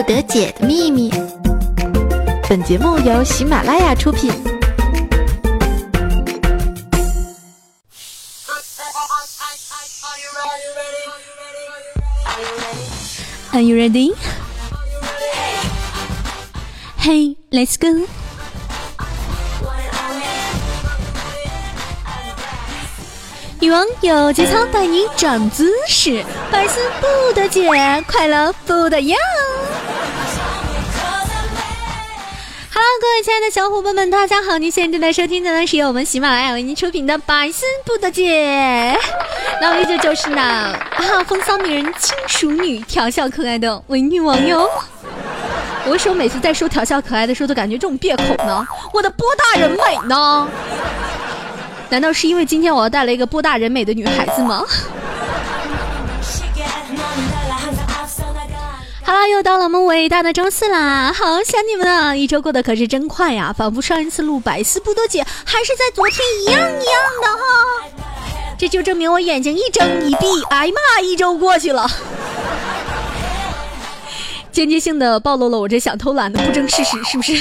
不得解的秘密。本节目由喜马拉雅出品。Are you ready? Hey, let's go. 女王有节操带你长姿势，百思不得解，快乐不得要。各位亲爱的小伙伴们，大家好！您现在正在收听的呢是由我们喜马拉雅为您出品的《百思不得解》，那我依旧就是那啊风骚女人、轻熟女、调笑可爱的伪女王哟。我为什么每次在说调笑可爱的时候都感觉这种别口呢？我的波大人美呢？难道是因为今天我要带来一个波大人美的女孩子吗？好啦，又到了我们伟大的周四啦！好想你们啊！一周过得可是真快呀，仿佛上一次录百思不得解还是在昨天一样一样的哈。这就证明我眼睛一睁一闭，哎呀妈，一周过去了，间接性的暴露了我这想偷懒的不争事实，是不是？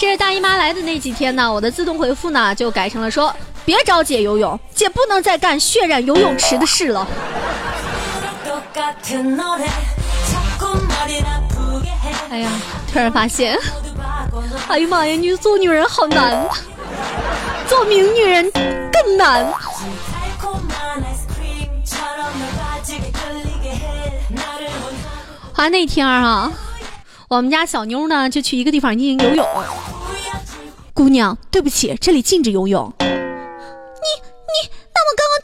这是大姨妈来的那几天呢，我的自动回复呢就改成了说：“别找姐游泳，姐不能再干血染游泳池的事了。”哎呀，突然发现，哎呀妈呀，你做女人好难，做名女人更难。啊那天儿哈。我们家小妞呢，就去一个地方进行游泳。姑娘，对不起，这里禁止游泳。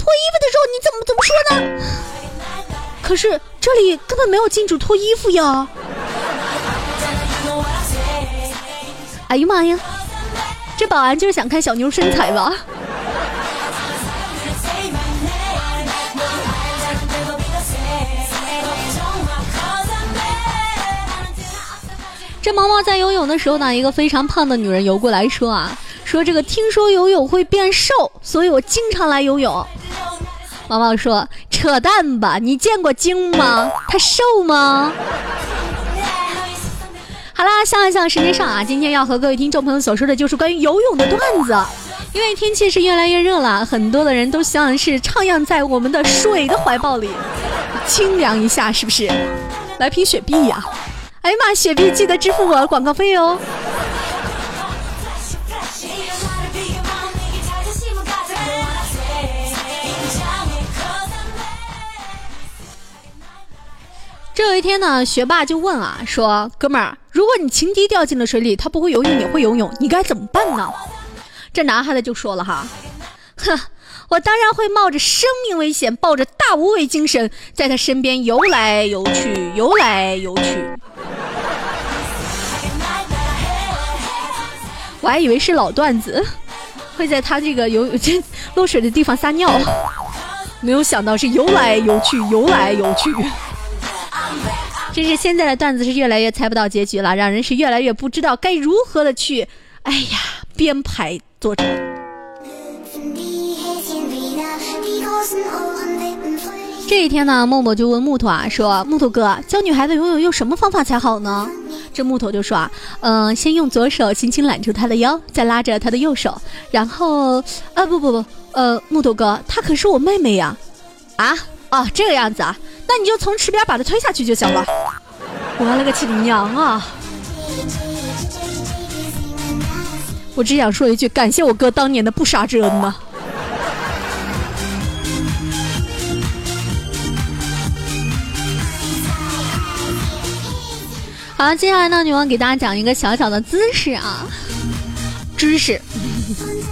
脱衣服的时候，你怎么怎么说呢？可是这里根本没有禁止脱衣服呀！哎呀妈呀，这保安就是想看小妞身材吧？这毛毛在游泳的时候呢，一个非常胖的女人游过来说啊，说这个听说游泳会变瘦，所以我经常来游泳。毛毛说：“扯淡吧，你见过鲸吗？它瘦吗？”好啦，笑一笑，时间上啊，今天要和各位听众朋友所说的就是关于游泳的段子。因为天气是越来越热了，很多的人都希望是徜徉在我们的水的怀抱里，清凉一下，是不是？来瓶雪碧呀！哎呀妈！雪碧记得支付我广告费哦。这有一天呢，学霸就问啊，说：“哥们儿，如果你情敌掉进了水里，他不会游泳，你会游泳，你该怎么办呢？”这男孩子就说了哈：“ 哼，我当然会冒着生命危险，抱着大无畏精神，在他身边游来游去，游来游去。”我还以为是老段子，会在他这个游泳 落水的地方撒尿，没有想到是游来游去，游来游去。真是现在的段子是越来越猜不到结局了，让人是越来越不知道该如何的去，哎呀，编排作者。这一天呢，默默就问木头啊，说木头哥，教女孩子游泳用什么方法才好呢？这木头就说啊，嗯，先用左手轻轻揽住她的腰，再拉着她的右手，然后，啊不不不，呃，木头哥，她可是我妹妹呀，啊，哦，这个样子啊，那你就从池边把她推下去就行了。我勒个亲娘啊！我只想说一句，感谢我哥当年的不杀之恩呐。好，接下来呢，女王给大家讲一个小小的姿势啊，知识。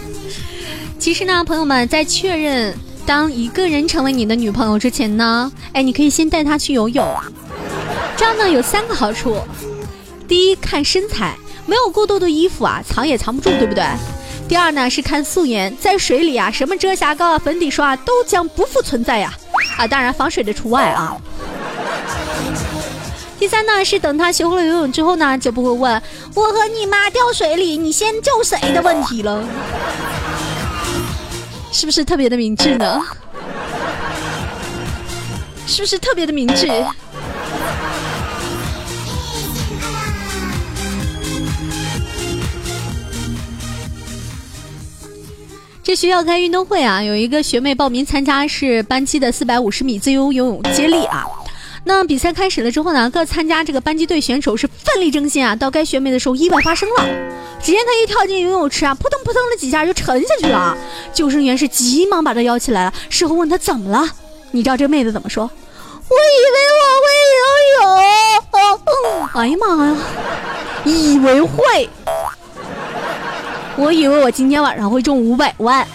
其实呢，朋友们在确认当一个人成为你的女朋友之前呢，哎，你可以先带她去游泳，这样呢有三个好处。第一，看身材，没有过多的衣服啊，藏也藏不住，对不对？第二呢是看素颜，在水里啊，什么遮瑕膏啊、粉底刷都将不复存在呀，啊，当然防水的除外啊。第三呢，是等他学会了游泳之后呢，就不会问我和你妈掉水里，你先救谁的问题了，是不是特别的明智呢？是不是特别的明智？这学校开运动会啊，有一个学妹报名参加是班级的四百五十米自由游泳接力啊。那比赛开始了之后呢，各参加这个班级队选手是奋力争先啊。到该学妹的时候，意外发生了，只见她一跳进游泳池啊，扑通扑通的几下就沉下去了。救生员是急忙把她邀起来了，事后问她怎么了，你知道这妹子怎么说？我以为我会游泳。哎呀妈呀，以为会。我以为我今天晚上会中五百万。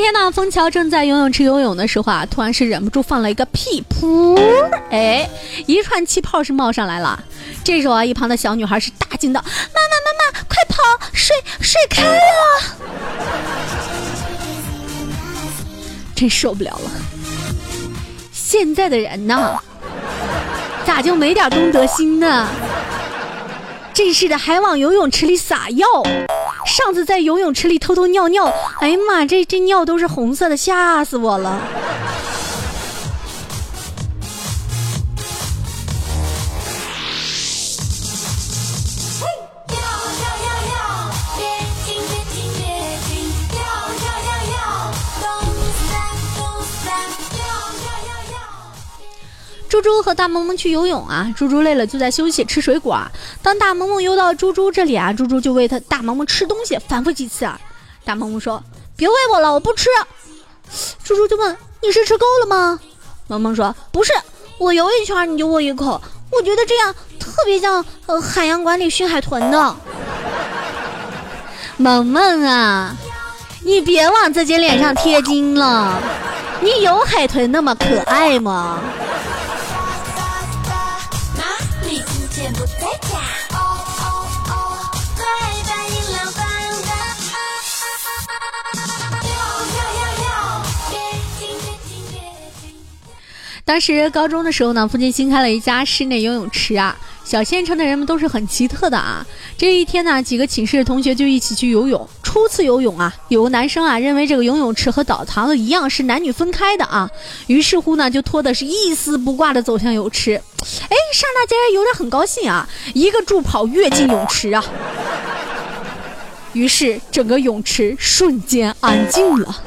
天呢，枫桥正在游泳池游泳的时候啊，突然是忍不住放了一个屁，噗！哎，一串气泡是冒上来了。这时候啊，一旁的小女孩是大惊道：“妈妈，妈妈，快跑！水水开了！” 真受不了了！现在的人呐，咋就没点公德心呢？真是的，还往游泳池里撒药。上次在游泳池里偷偷尿尿，哎呀妈，这这尿都是红色的，吓死我了！猪猪和大萌萌去游泳啊，猪猪累了就在休息吃水果。当大萌萌游到猪猪这里啊，猪猪就喂他大萌萌吃东西，反复几次啊。大萌萌说：“别喂我了，我不吃。”猪猪就问：“你是吃够了吗？”萌萌说：“不是，我游一圈你就喂一口，我觉得这样特别像呃海洋馆里训海豚的。”萌萌啊，你别往自己脸上贴金了，你有海豚那么可爱吗？当时高中的时候呢，附近新开了一家室内游泳池啊。小县城的人们都是很奇特的啊。这一天呢，几个寝室的同学就一起去游泳。初次游泳啊，有个男生啊认为这个游泳池和澡堂子一样是男女分开的啊，于是乎呢就脱的是一丝不挂的走向泳池。哎，刹那间有点很高兴啊，一个助跑跃进泳池啊。于是整个泳池瞬间安静了。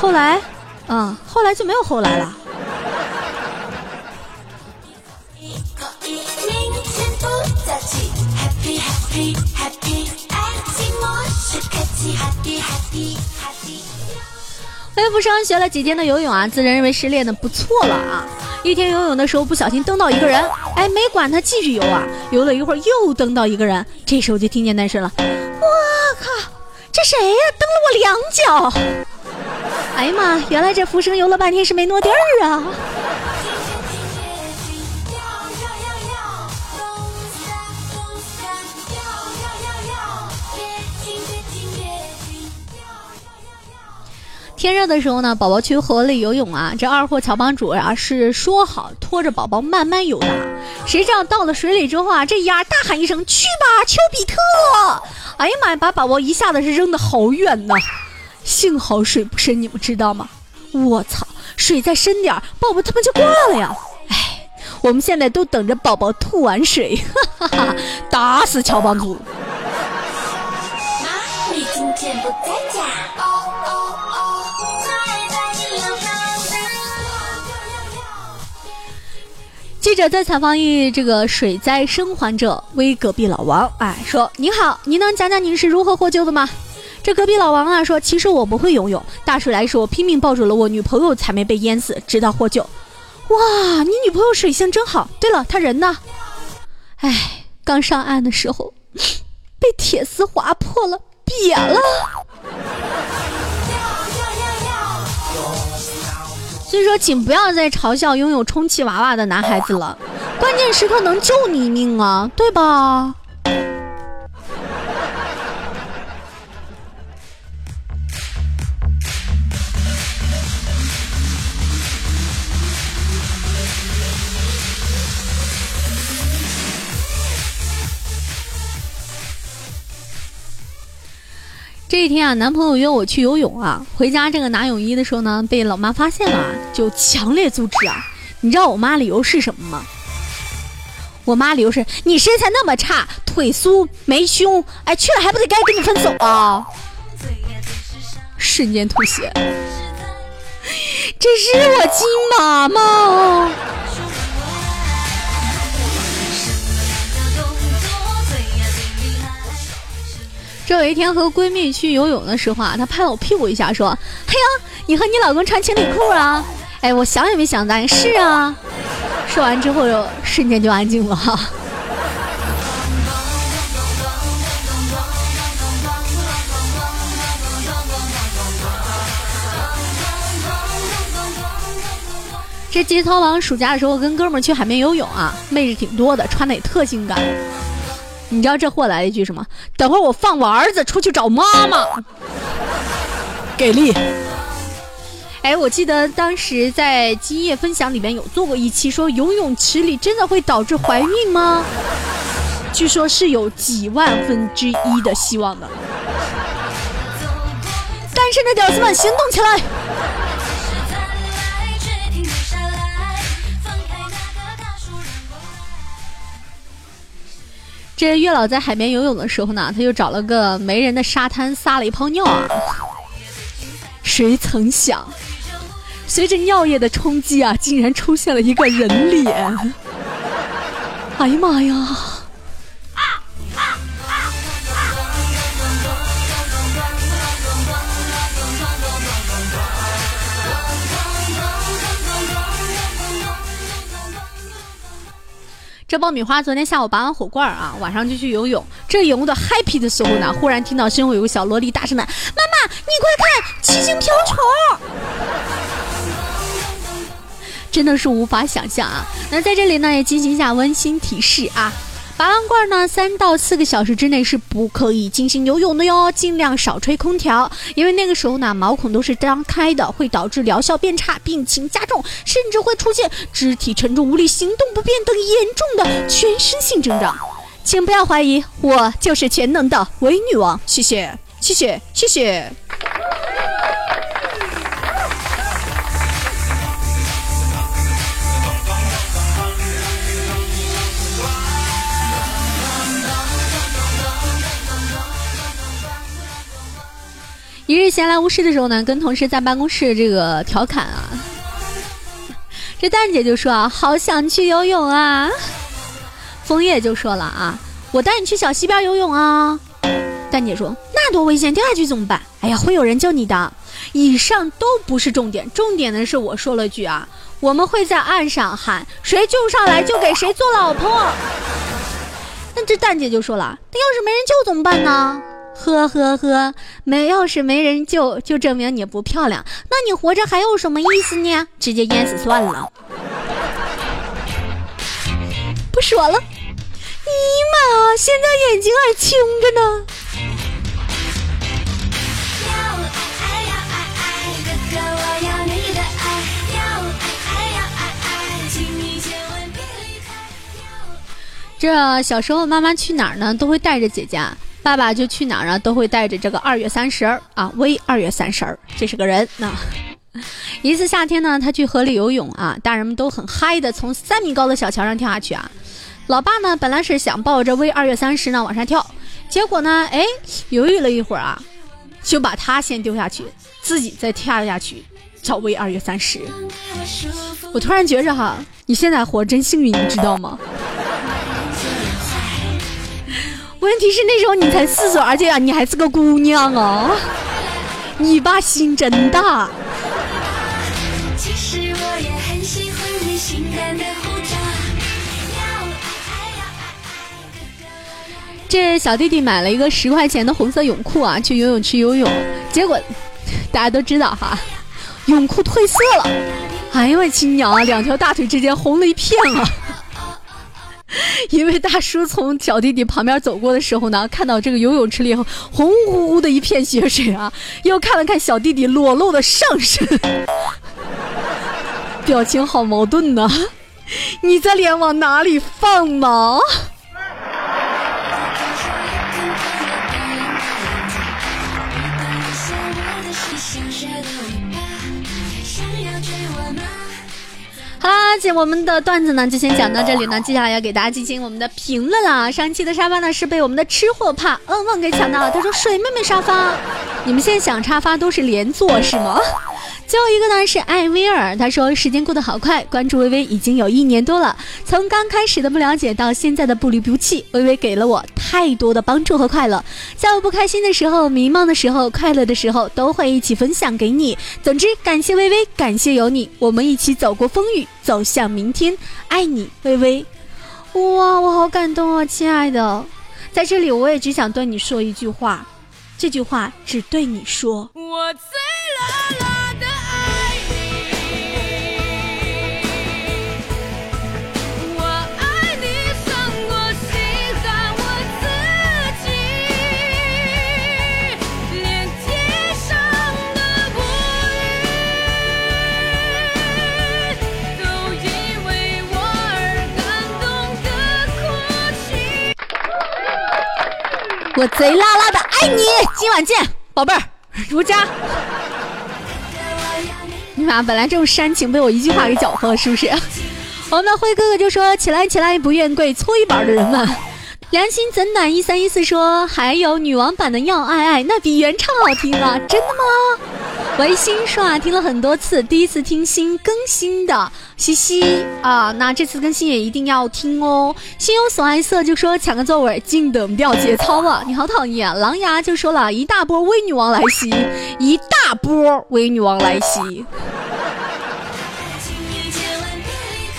后来，啊，后来就没有后来了。魏福生学了几天的游泳啊，自认为是练的不错了啊。一天游泳的时候不小心蹬到一个人，哎，没管他继续游啊，游了一会儿又蹬到一个人，这时候就听见男生了，我靠，这谁呀？蹬了我两脚！哎呀妈，原来这浮生游了半天是没挪地儿啊。天热的时候呢，宝宝去河里游泳啊。这二货乔帮主啊是说好拖着宝宝慢慢游的，谁知道到了水里之后啊，这丫大喊一声：“去吧，丘比特！”哎呀妈呀，把宝宝一下子是扔得好远呐！幸好水不深，你们知道吗？我操，水再深点，宝宝他妈就挂了呀！哎，我们现在都等着宝宝吐完水，哈哈哈！打死乔帮主！妈，你今天不记者在采访一这个水灾生还者，为隔壁老王，哎，说您好，您能讲讲您是如何获救的吗？这隔壁老王啊说，其实我不会游泳，大水来时我拼命抱住了我女朋友，才没被淹死，直到获救。哇，你女朋友水性真好。对了，她人呢？哎，刚上岸的时候 被铁丝划破了，瘪了。所以说，请不要再嘲笑拥有充气娃娃的男孩子了，关键时刻能救你一命啊，对吧？这一天啊，男朋友约我去游泳啊，回家这个拿泳衣的时候呢，被老妈发现了，就强烈阻止啊。你知道我妈理由是什么吗？我妈理由是你身材那么差，腿粗没胸，哎，去了还不得该跟你分手啊！瞬间吐血，这是我亲妈吗？这有一天和闺蜜去游泳的时候啊，她拍了我屁股一下，说：“嘿呀，你和你老公穿情侣裤啊？”哎，我想也没想到，是啊。说完之后，瞬间就安静了哈。这节操王暑假的时候跟哥们儿去海边游泳啊，妹子挺多的，穿的也特性感。你知道这货来了一句什么？等会儿我放我儿子出去找妈妈，给力！哎，我记得当时在今夜分享里面有做过一期，说游泳池里真的会导致怀孕吗？据说是有几万分之一的希望的。单身的屌丝们行动起来！这月老在海边游泳的时候呢，他就找了个没人的沙滩撒了一泡尿啊。谁曾想，随着尿液的冲击啊，竟然出现了一个人脸！哎呀妈呀！这爆米花昨天下午拔完火罐啊，晚上就去游泳。正游的 happy 的时候呢，忽然听到身后有个小萝莉大声的：“妈妈，你快看，七星瓢虫！”真的是无法想象啊。那在这里呢，也进行一下温馨提示啊。拔完罐呢，三到四个小时之内是不可以进行游泳的哟，尽量少吹空调，因为那个时候呢，毛孔都是张开的，会导致疗效变差、病情加重，甚至会出现肢体沉重、无力、行动不便等严重的全身性症状。请不要怀疑，我就是全能的伪女王。谢谢，谢谢，谢谢。一日闲来无事的时候呢，跟同事在办公室这个调侃啊，这蛋姐就说啊，好想去游泳啊。枫叶就说了啊，我带你去小溪边游泳啊。蛋姐说那多危险，掉下去怎么办？哎呀，会有人救你的。以上都不是重点，重点的是我说了句啊，我们会在岸上喊，谁救上来就给谁做老婆。那这蛋姐就说了，那要是没人救怎么办呢？呵呵呵，没要是没人救，就证明你不漂亮。那你活着还有什么意思呢？直接淹死算了。不说了。尼玛，现在眼睛还青着呢。这小时候妈妈去哪儿呢，都会带着姐姐。爸爸就去哪儿呢？都会带着这个二月三十儿啊，微二月三十儿，这是个人。那一次夏天呢，他去河里游泳啊，大人们都很嗨的从三米高的小桥上跳下去啊。老爸呢，本来是想抱着微二月三十呢往上跳，结果呢，哎，犹豫了一会儿啊，就把他先丢下去，自己再跳下去找微二月三十。我突然觉着哈，你现在活真幸运，你知道吗？问题是那时候你才四岁，而且啊，你还是个姑娘啊！你爸心真大。这小弟弟买了一个十块钱的红色泳裤啊，去游泳池游泳，结果大家都知道哈，泳裤褪色了。哎呦我亲娘，两条大腿之间红了一片啊！一位大叔从小弟弟旁边走过的时候呢，看到这个游泳池里红乎乎的一片血水啊，又看了看小弟弟裸露的上身，表情好矛盾呢。你这脸往哪里放呢？姐，我们的段子呢就先讲到这里呢，接下来要给大家进行我们的评论了。上一期的沙发呢是被我们的吃货怕嗯嗯给抢到了，他说水妹妹沙发，你们现在想沙发都是连坐是吗？最后一个呢是艾薇儿，他说时间过得好快，关注微微已经有一年多了，从刚开始的不了解到现在的不离不弃，微微给了我太多的帮助和快乐，在我不开心的时候、迷茫的时候、快乐的时候，都会一起分享给你。总之，感谢微微，感谢有你，我们一起走过风雨，走向明天，爱你，微微。哇，我好感动啊，亲爱的，在这里我也只想对你说一句话，这句话只对你说。我我贼拉拉的爱你，今晚见，宝贝儿，如家。你妈，本来这种煽情被我一句话给搅和了，是不是？我们的辉哥哥就说：“起来起来，不愿跪，搓衣板的人们。”良心怎暖？一三一四说：“还有女王版的要爱爱，那比原唱好听啊，真的吗？”维新刷听了很多次，第一次听新更新的，嘻嘻啊，那这次更新也一定要听哦。心有所爱色就说抢个座位，静等掉节操了！你好讨厌。啊狼牙就说了一大波微女王来袭，一大波微女王来袭。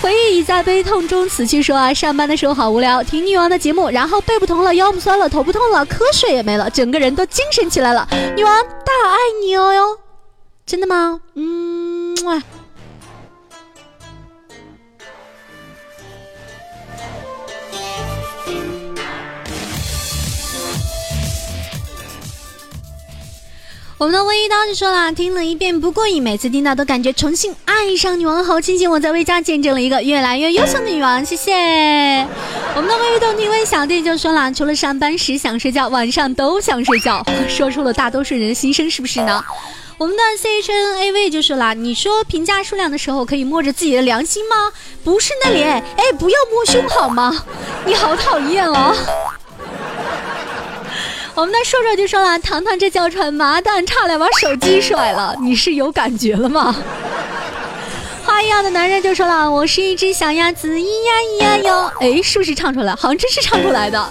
回忆已在悲痛中死去，说啊，上班的时候好无聊，听女王的节目，然后背不疼了，腰不酸了，头不痛了，瞌睡也没了，整个人都精神起来了。女王大爱你哦哟。真的吗？嗯哇。我们的微一刀就说了，听了一遍不过瘾，每次听到都感觉重新爱上女王，好庆幸我在微家见证了一个越来越优秀的女王，谢谢。我们的微一动听微小弟就说了，除了上班时想睡觉，晚上都想睡觉，说出了大多数人的心声，是不是呢？我们的 C H N A V 就说啦，你说评价数量的时候可以摸着自己的良心吗？不是那脸，哎，不要摸胸好吗？你好讨厌哦。我们的硕硕就说了，糖糖这叫穿麻蛋，差点把手机甩了，你是有感觉了吗？花一样的男人就说了，我是一只小鸭子，咿呀咿呀哟，哎，是不是唱出来？好像真是唱出来的。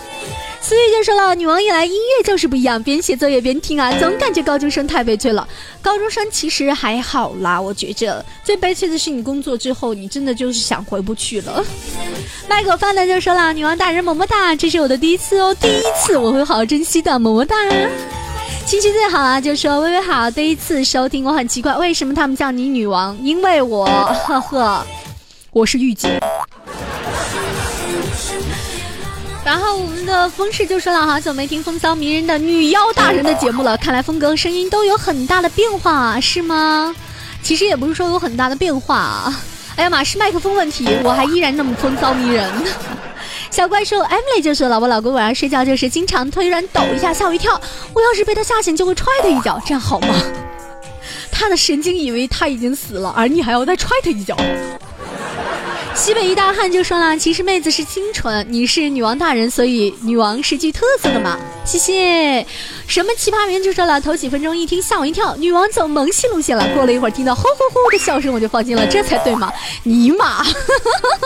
思雨就说了，女王一来，音乐就是不一样，边写作业边听啊，总感觉高中生太悲催了。高中生其实还好啦，我觉着最悲催的是你工作之后，你真的就是想回不去了。麦克饭的就说了，女王大人么么哒，这是我的第一次哦，第一次我会好好珍惜的，么么哒。情绪最好啊，就说微微好，第一次收听，我很奇怪为什么他们叫你女王，因为我呵呵，我是御姐。然后我们的风氏就说了，好久没听风骚迷人的女妖大人的节目了，看来风格声音都有很大的变化，是吗？其实也不是说有很大的变化啊，哎呀妈，是麦克风问题，我还依然那么风骚迷人。小怪兽 Emily 就说了，我老公晚上睡觉就是经常腿软抖一下，吓我一跳，我要是被他吓醒就会踹他一脚，这样好吗？他的神经以为他已经死了，而你还要再踹他一脚。西北一大汉就说了，其实妹子是清纯，你是女王大人，所以女王是具特色的嘛。谢谢。什么奇葩名就说了，头几分钟一听吓我一跳，女王走萌系路线了。过了一会儿听到呼呼呼的笑声，我就放心了，这才对嘛。尼玛。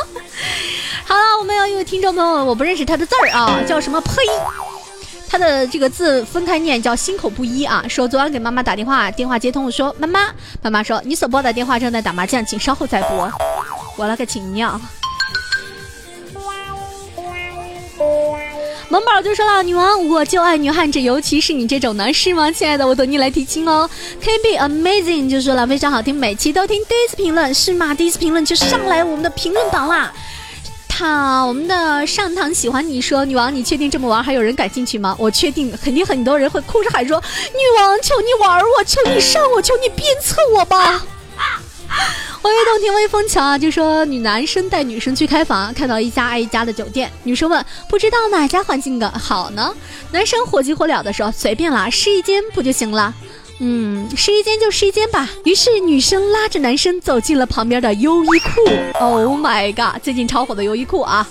好了，我们要一位听众朋友，我不认识他的字儿啊，叫什么呸？他的这个字分开念叫心口不一啊。说昨晚给妈妈打电话，电话接通，我说妈妈，妈妈说你所拨的电话正在打麻将，请稍后再拨。我了个亲娘！萌宝就说了：“女王，我就爱女汉子，尤其是你这种男士吗？亲爱的，我等你来提亲哦。” K B Amazing 就说了：“非常好听，每期都听。”第一次评论是吗？第一次评论就上来我们的评论榜啦！他，我们的上堂喜欢你说：“女王，你确定这么玩还有人感兴趣吗？”我确定，肯定很多人会哭着喊说：“女王，求你玩我，求你上我，求你鞭策我吧！”我一动听微风桥啊，就说女男生带女生去开房，看到一家挨一家的酒店，女生问不知道哪家环境的好呢？男生火急火燎的说随便啦，试一间不就行了？嗯，试衣间就试衣间吧。于是女生拉着男生走进了旁边的优衣库。Oh my god，最近超火的优衣库啊！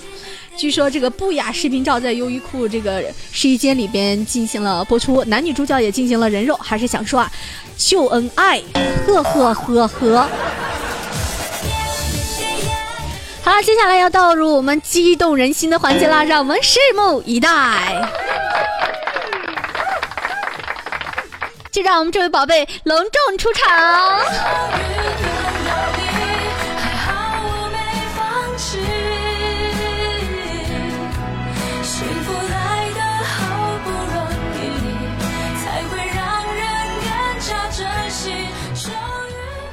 据说这个不雅视频照在优衣库这个试衣间里边进行了播出，男女主角也进行了人肉，还是想说啊，秀恩爱，呵呵呵呵。好了，接下来要倒入我们激动人心的环节啦，让我们拭目以待。就让我们这位宝贝隆重出场。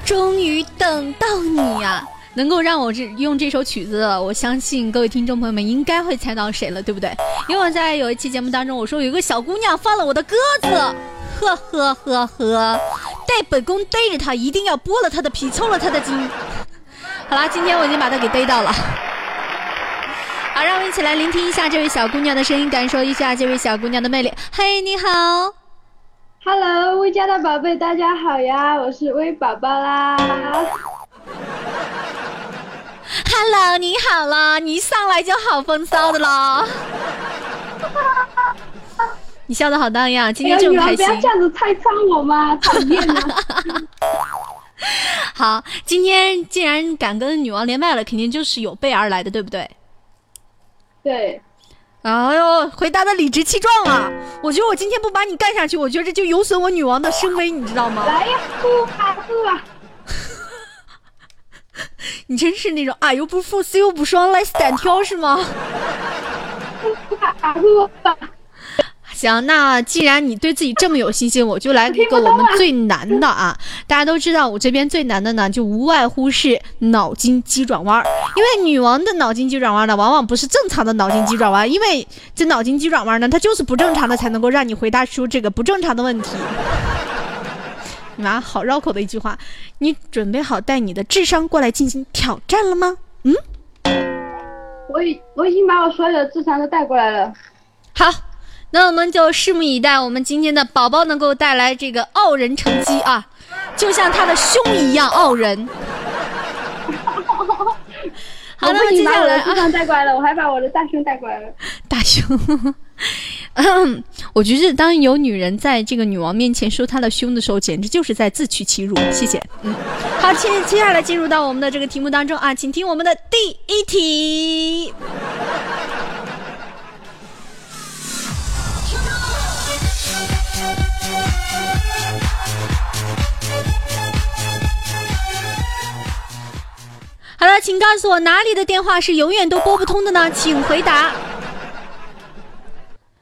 终于等到你呀！能够让我这用这首曲子，我相信各位听众朋友们应该会猜到谁了，对不对？因为我在有一期节目当中，我说有一个小姑娘放了我的鸽子。呵呵呵呵，带本宫逮着他，一定要剥了他的皮，抽了他的筋。好啦，今天我已经把她给逮到了。好，让我们一起来聆听一下这位小姑娘的声音，感受一下这位小姑娘的魅力。嘿，你好，Hello，微家的宝贝，大家好呀，我是微宝宝啦。Hello，你好了，你一上来就好风骚的喽。你笑的好荡漾，今天这么开心。不要这样子拆穿我嘛？讨厌了。好，今天既然敢跟女王连麦了，肯定就是有备而来的，对不对？对。哎呦，回答的理直气壮啊！我觉得我今天不把你干下去，我觉得这就有损我女王的声威，你知道吗？来呀，不怕不啊！你真是那种啊又不服死又不爽来单挑是吗？行，那既然你对自己这么有信心，我就来一个我们最难的啊！大家都知道，我这边最难的呢，就无外乎是脑筋急转弯。因为女王的脑筋急转弯呢，往往不是正常的脑筋急转弯，因为这脑筋急转弯呢，它就是不正常的，才能够让你回答出这个不正常的问题。妈，好绕口的一句话，你准备好带你的智商过来进行挑战了吗？嗯，我已我已经把我所有的智商都带过来了。好。那我们就拭目以待，我们今天的宝宝能够带来这个傲人成绩啊，就像他的胸一样傲人。好，那么接下来啊，带过来了，我还把我的大胸带过来了。大胸，我觉得当有女人在这个女王面前说她的胸的时候，简直就是在自取其辱。谢谢。嗯，好，接接下来进入到我们的这个题目当中啊，请听我们的第一题。好了，请告诉我哪里的电话是永远都拨不通的呢？请回答。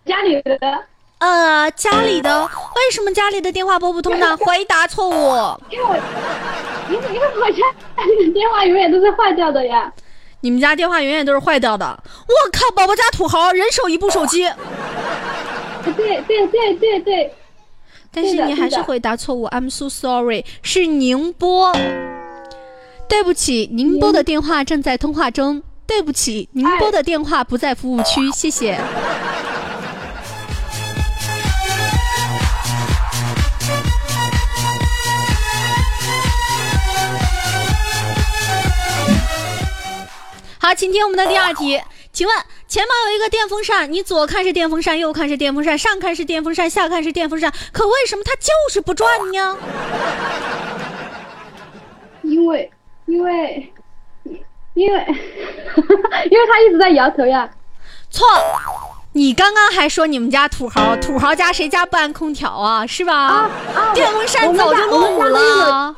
家里的。呃，家里的。为什么家里的电话拨不通呢？回答错误。因为我，因为因为我家电话永远都是坏掉的呀。你们家电话永远都是坏掉的。我靠，宝宝家土豪，人手一部手机。对对对对对。但是你还是回答错误。I'm so sorry，是宁波。对不起，您拨的电话正在通话中。对不起，您拨的电话不在服务区。谢谢。好，请听我们的第二题。请问，前方有一个电风扇，你左看是电风扇，右看是电风扇，上看是电风扇，下看是电风扇，可为什么它就是不转呢？因为。因为，因为，他一直在摇头呀。错，你刚刚还说你们家土豪，土豪家谁家不安空调啊？是吧？啊啊！电风扇早就落伍了。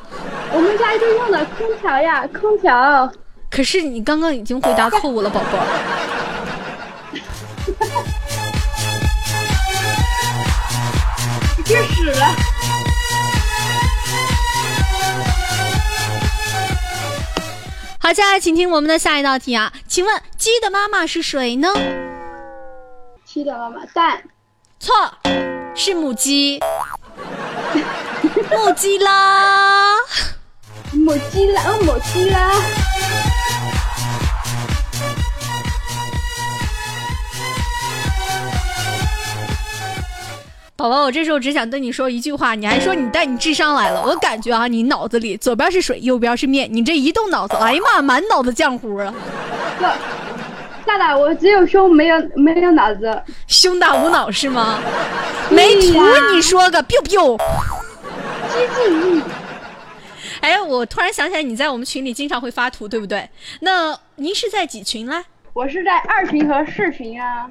我们家就用的空调呀，空调。可是你刚刚已经回答错误了，宝宝。你别使了。好，接下来请听我们的下一道题啊，请问鸡的妈妈是谁呢？鸡的妈妈蛋，错，是母鸡，母鸡啦，母鸡啦，母鸡啦。宝宝，我这时候只想对你说一句话，你还说你带你智商来了，我感觉啊，你脑子里左边是水，右边是面，你这一动脑子，哎呀妈，满脑子浆糊啊！不，大大，我只有胸没有没有脑子，胸大无脑是吗？没图你说个 biu biu。机智力。哎，我突然想起来，你在我们群里经常会发图，对不对？那您是在几群啦？我是在二群和四群啊。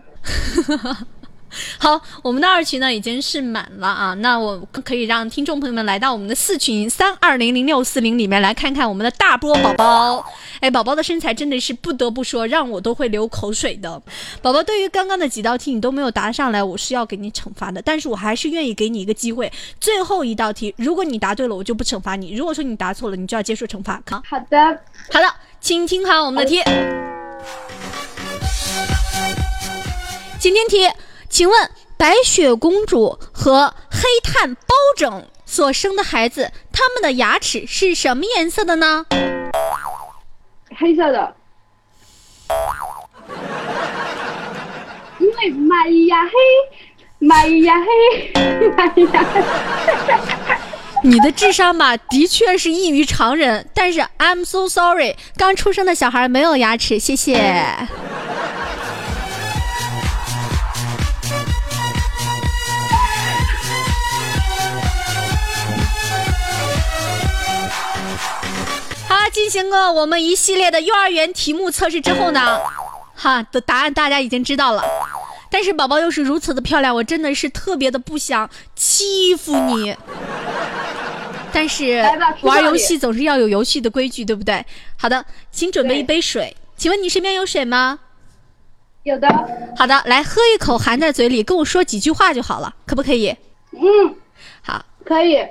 好，我们的二群呢已经是满了啊，那我可以让听众朋友们来到我们的四群三二零零六四零里面来看看我们的大波宝宝。哎，宝宝的身材真的是不得不说，让我都会流口水的。宝宝，对于刚刚的几道题你都没有答上来，我是要给你惩罚的，但是我还是愿意给你一个机会。最后一道题，如果你答对了，我就不惩罚你；如果说你答错了，你就要接受惩罚。好，好的，好的，请听好我们的题。今天题。请问白雪公主和黑炭包拯所生的孩子，他们的牙齿是什么颜色的呢？黑色的。因为玛利亚黑，玛利亚黑，玛利亚黑。你的智商吧，的确是异于常人，但是 I'm so sorry，刚出生的小孩没有牙齿，谢谢。进行过我们一系列的幼儿园题目测试之后呢，哈的答案大家已经知道了。但是宝宝又是如此的漂亮，我真的是特别的不想欺负你。但是玩游戏总是要有游戏的规矩，对不对？好的，请准备一杯水。请问你身边有水吗？有的。好的，来喝一口，含在嘴里，跟我说几句话就好了，可不可以？嗯，好，可以。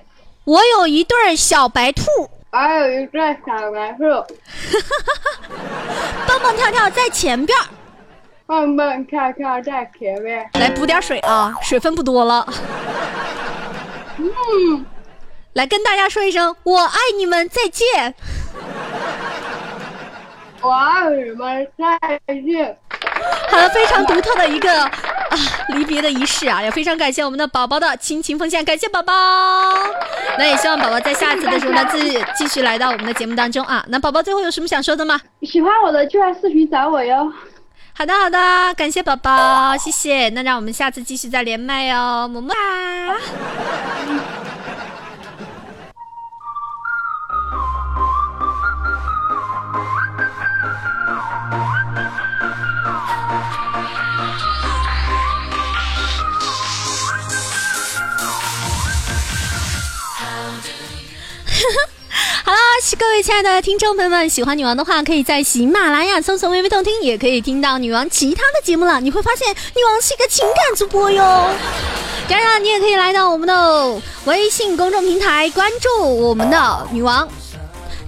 我有一对小白兔。还有一个小白兔，蹦蹦跳跳在前边，蹦蹦跳跳在前面。来补点水啊，水分不多了。嗯，来跟大家说一声，我爱你们，再见。我爱你们，再见。好了，非常独特的一个啊离别的仪式啊，也非常感谢我们的宝宝的亲情奉献，感谢宝宝。那也希望宝宝在下次的时候呢，自己继续来到我们的节目当中啊。那宝宝最后有什么想说的吗？喜欢我的就来视频找我哟。好的好的，感谢宝宝，谢谢。那让我们下次继续再连麦哦，么么哒。亲爱的听众朋友们，喜欢女王的话，可以在喜马拉雅搜索“微微动听”，也可以听到女王其他的节目了。你会发现，女王是一个情感主播哟。当然，你也可以来到我们的微信公众平台，关注我们的女王。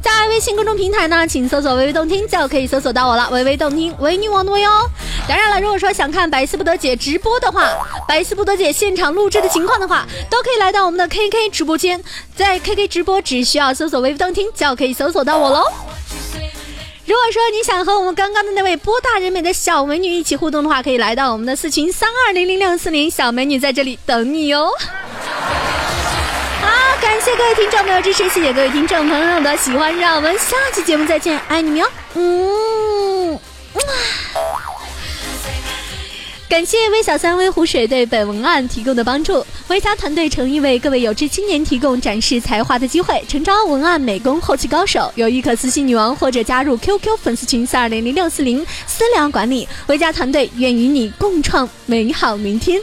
在微信公众平台呢，请搜索“微微动听”就可以搜索到我了。微微动听，为女王的微哦。当然了，如果说想看百思不得姐直播的话，百思不得姐现场录制的情况的话，都可以来到我们的 KK 直播间，在 KK 直播只需要搜索“微微动听”就可以搜索到我喽。如果说你想和我们刚刚的那位波大人美的小美女一起互动的话，可以来到我们的四群三二零零六四零，小美女在这里等你哟。感谢各位听众朋友支持，谢谢各位听众朋友的喜欢，让我们下期节目再见，爱你们哟，嗯，哇感谢微小三微湖水对本文案提供的帮助，微家团队诚意为各位有志青年提供展示才华的机会，诚招文案美工后期高手，有意可私信女王或者加入 QQ 粉丝群四二零零六四零私聊管理，微家团队愿与你共创美好明天。